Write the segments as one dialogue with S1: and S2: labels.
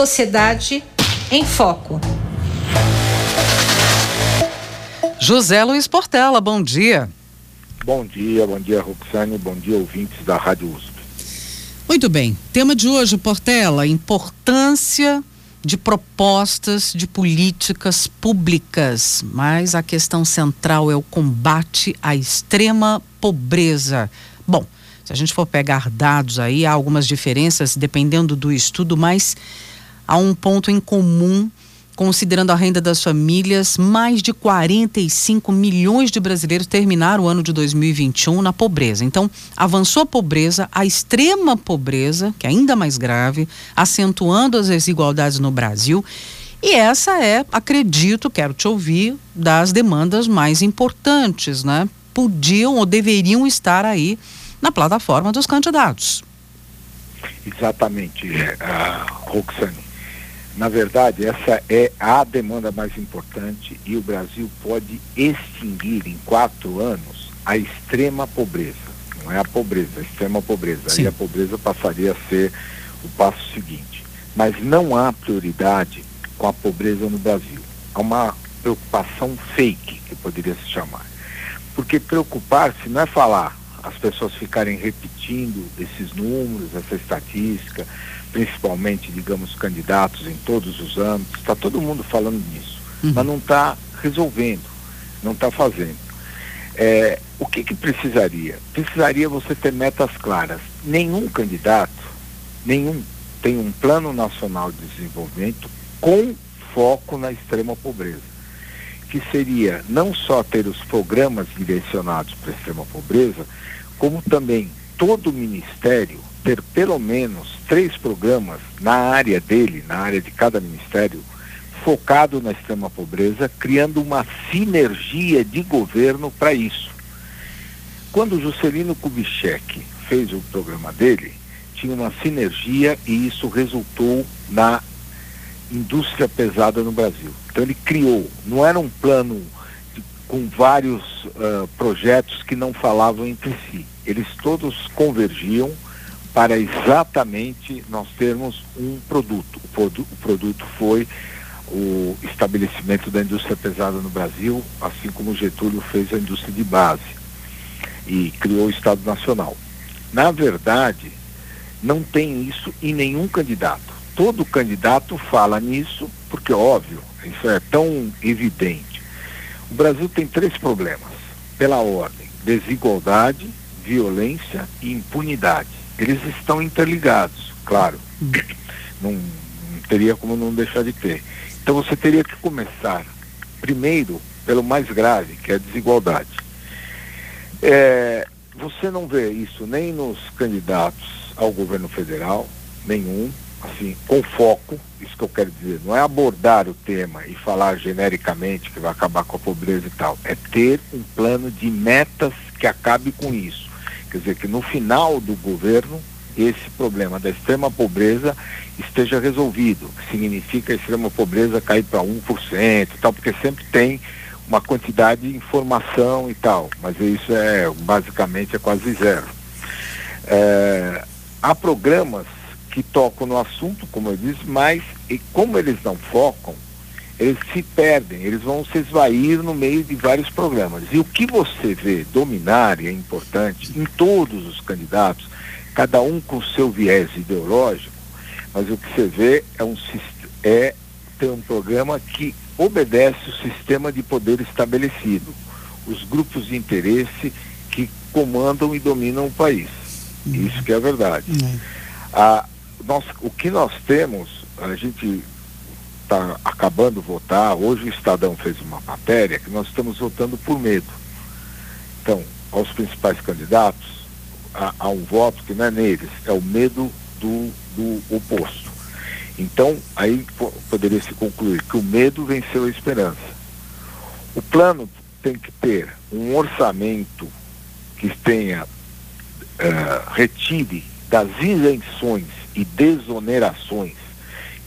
S1: Sociedade em Foco.
S2: José Luiz Portela, bom dia.
S3: Bom dia, bom dia, Roxane, bom dia, ouvintes da Rádio USP.
S2: Muito bem. Tema de hoje, Portela, importância de propostas de políticas públicas, mas a questão central é o combate à extrema pobreza. Bom, se a gente for pegar dados aí, há algumas diferenças dependendo do estudo, mas há um ponto em comum Considerando a renda das famílias, mais de 45 milhões de brasileiros terminaram o ano de 2021 na pobreza. Então, avançou a pobreza, a extrema pobreza, que é ainda mais grave, acentuando as desigualdades no Brasil. E essa é, acredito, quero te ouvir, das demandas mais importantes, né? Podiam ou deveriam estar aí na plataforma dos candidatos.
S3: Exatamente, uh, Roxane. Na verdade, essa é a demanda mais importante e o Brasil pode extinguir em quatro anos a extrema pobreza. Não é a pobreza, a extrema pobreza. Sim. Aí a pobreza passaria a ser o passo seguinte. Mas não há prioridade com a pobreza no Brasil. Há uma preocupação fake, que poderia se chamar. Porque preocupar-se não é falar, as pessoas ficarem repetindo esses números, essa estatística, principalmente, digamos, candidatos em todos os âmbitos, está todo mundo falando nisso, uhum. mas não está resolvendo, não está fazendo. É, o que, que precisaria? Precisaria você ter metas claras. Nenhum candidato, nenhum, tem um plano nacional de desenvolvimento com foco na extrema pobreza. Que seria não só ter os programas direcionados para a extrema pobreza, como também todo o ministério ter pelo menos três programas na área dele, na área de cada ministério, focado na extrema pobreza, criando uma sinergia de governo para isso. Quando Juscelino Kubitschek fez o programa dele, tinha uma sinergia e isso resultou na indústria pesada no Brasil. Então ele criou, não era um plano de, com vários uh, projetos que não falavam entre si. Eles todos convergiam para exatamente nós termos um produto. O, produ o produto foi o estabelecimento da indústria pesada no Brasil, assim como Getúlio fez a indústria de base e criou o Estado Nacional. Na verdade, não tem isso em nenhum candidato. Todo candidato fala nisso, porque óbvio, isso é tão evidente. O Brasil tem três problemas, pela ordem: desigualdade, violência e impunidade eles estão interligados, claro. Hum. Não, não teria como não deixar de ter. Então você teria que começar, primeiro, pelo mais grave, que é a desigualdade. É, você não vê isso nem nos candidatos ao governo federal, nenhum, assim, com foco, isso que eu quero dizer, não é abordar o tema e falar genericamente que vai acabar com a pobreza e tal, é ter um plano de metas que acabe com isso. Quer dizer, que no final do governo esse problema da extrema pobreza esteja resolvido, que significa a extrema pobreza cair para 1% e tal, porque sempre tem uma quantidade de informação e tal, mas isso é basicamente é quase zero. É, há programas que tocam no assunto, como eu disse, mas e como eles não focam, eles se perdem, eles vão se esvair no meio de vários programas. E o que você vê dominar, e é importante, em todos os candidatos, cada um com seu viés ideológico, mas o que você vê é, um, é ter um programa que obedece o sistema de poder estabelecido, os grupos de interesse que comandam e dominam o país. Uhum. Isso que é a verdade. Uhum. Ah, nós, o que nós temos, a gente está acabando votar, hoje o Estadão fez uma matéria que nós estamos votando por medo. Então, aos principais candidatos, há, há um voto que não é neles, é o medo do, do oposto. Então, aí poderia se concluir que o medo venceu a esperança. O plano tem que ter um orçamento que tenha, uh, retire das isenções e desonerações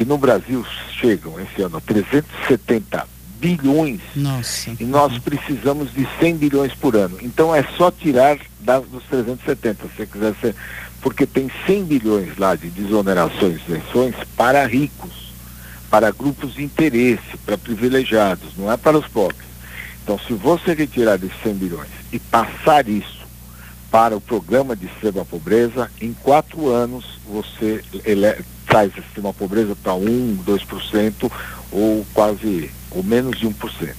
S3: que no Brasil chegam esse ano a 370 bilhões
S2: Nossa.
S3: e nós precisamos de 100 bilhões por ano. Então é só tirar das, dos 370. Se você quiser ser porque tem 100 bilhões lá de desonerações e isenções para ricos, para grupos de interesse, para privilegiados, não é para os pobres. Então, se você retirar esses 100 bilhões e passar isso para o programa de extrema pobreza, em quatro anos você ele, traz a extrema pobreza para 1, 2% ou quase, ou menos de 1%.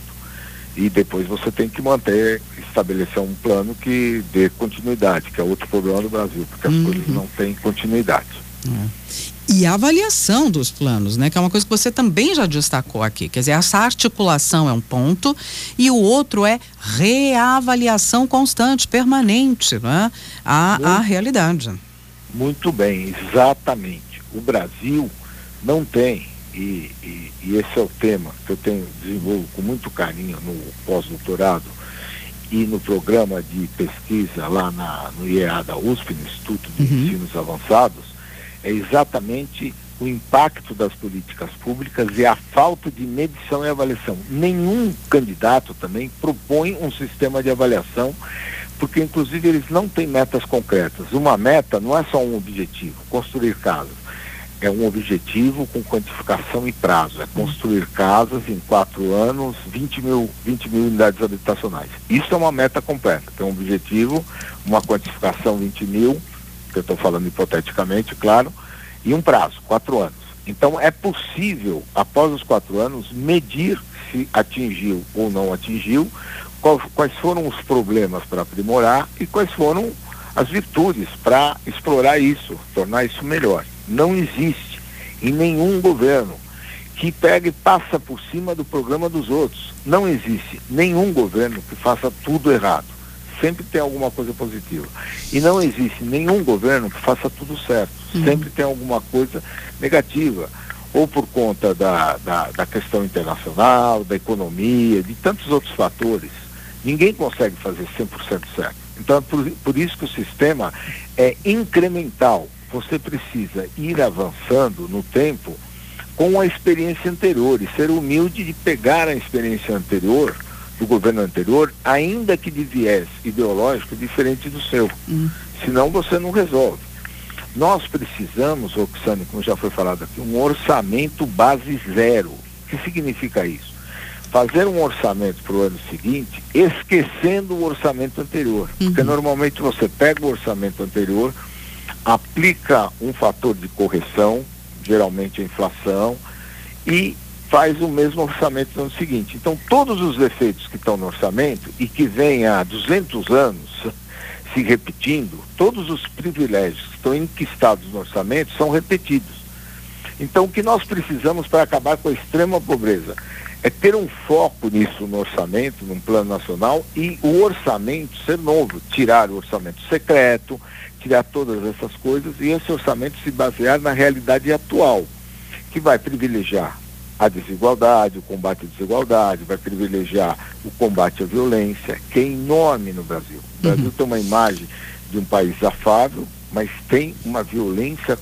S3: E depois você tem que manter, estabelecer um plano que dê continuidade, que é outro problema do Brasil, porque as uhum. coisas não têm continuidade.
S2: É e a avaliação dos planos, né? Que é uma coisa que você também já destacou aqui. Quer dizer, essa articulação é um ponto e o outro é reavaliação constante, permanente, né? A, a realidade.
S3: Muito bem, exatamente. O Brasil não tem, e, e, e esse é o tema que eu tenho desenvolvo com muito carinho no pós-doutorado e no programa de pesquisa lá na, no IEA da USP, no Instituto de uhum. Ensinos Avançados, é exatamente o impacto das políticas públicas e a falta de medição e avaliação. Nenhum candidato também propõe um sistema de avaliação, porque inclusive eles não têm metas concretas. Uma meta não é só um objetivo, construir casas. É um objetivo com quantificação e prazo. É construir casas em quatro anos, 20 mil, 20 mil unidades habitacionais. Isso é uma meta completa. Tem um objetivo, uma quantificação 20 mil, que eu estou falando hipoteticamente, claro, e um prazo, quatro anos. Então é possível, após os quatro anos, medir se atingiu ou não atingiu, quais foram os problemas para aprimorar e quais foram as virtudes para explorar isso, tornar isso melhor. Não existe em nenhum governo que pegue e passa por cima do programa dos outros. Não existe nenhum governo que faça tudo errado sempre tem alguma coisa positiva. E não existe nenhum governo que faça tudo certo. Uhum. Sempre tem alguma coisa negativa. Ou por conta da, da, da questão internacional, da economia, de tantos outros fatores. Ninguém consegue fazer 100% certo. Então, é por, por isso que o sistema é incremental. Você precisa ir avançando no tempo com a experiência anterior e ser humilde de pegar a experiência anterior do governo anterior, ainda que de viés ideológico diferente do seu. Hum. Senão você não resolve. Nós precisamos, Roxane, como já foi falado aqui, um orçamento base zero. O que significa isso? Fazer um orçamento para o ano seguinte, esquecendo o orçamento anterior. Uhum. Porque normalmente você pega o orçamento anterior, aplica um fator de correção, geralmente a inflação, e faz o mesmo orçamento no ano seguinte. Então, todos os defeitos que estão no orçamento e que vêm há 200 anos se repetindo, todos os privilégios que estão enquistados no orçamento são repetidos. Então, o que nós precisamos para acabar com a extrema pobreza é ter um foco nisso no orçamento, num plano nacional, e o orçamento ser novo, tirar o orçamento secreto, tirar todas essas coisas e esse orçamento se basear na realidade atual, que vai privilegiar a desigualdade, o combate à desigualdade, vai privilegiar o combate à violência, que é enorme no Brasil. O Brasil uhum. tem uma imagem de um país afável, mas tem uma violência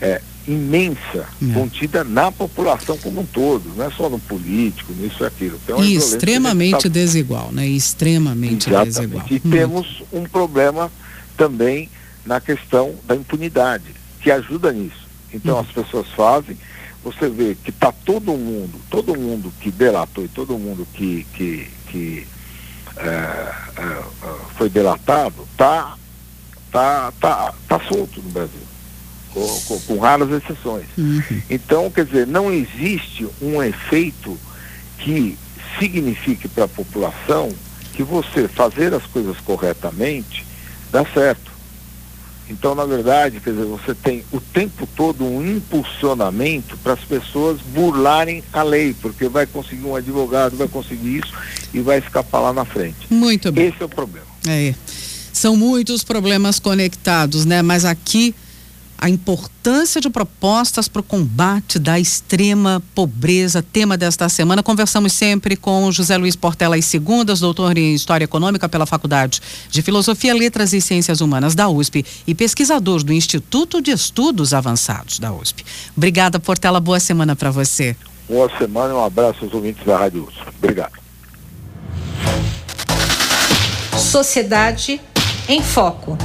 S3: é, imensa é. contida na população como um todo, não é só no político, nisso e aquilo.
S2: e extremamente tá... desigual, né? Extremamente Exatamente. desigual.
S3: E hum. temos um problema também na questão da impunidade, que ajuda nisso. Então hum. as pessoas fazem, você vê que está todo mundo, todo mundo que delatou e todo mundo que, que, que é, é, é foi delatado está tá, tá, tá solto no Brasil, com, com, com raras exceções. Uhum. Então, quer dizer, não existe um efeito que signifique para a população que você fazer as coisas corretamente dá certo. Então, na verdade, quer dizer, você tem o tempo todo um impulsionamento para as pessoas burlarem a lei, porque vai conseguir um advogado, vai conseguir isso e vai escapar lá na frente.
S2: Muito bem.
S3: Esse é o problema.
S2: É. São muitos problemas conectados, né? Mas aqui a importância de propostas para o combate da extrema pobreza, tema desta semana. Conversamos sempre com José Luiz Portela e Segundas, doutor em História Econômica pela Faculdade de Filosofia, Letras e Ciências Humanas da USP e pesquisador do Instituto de Estudos Avançados da USP. Obrigada, Portela. Boa semana para você.
S3: Boa semana e um abraço aos ouvintes da Rádio USP. Obrigado.
S1: Sociedade em Foco.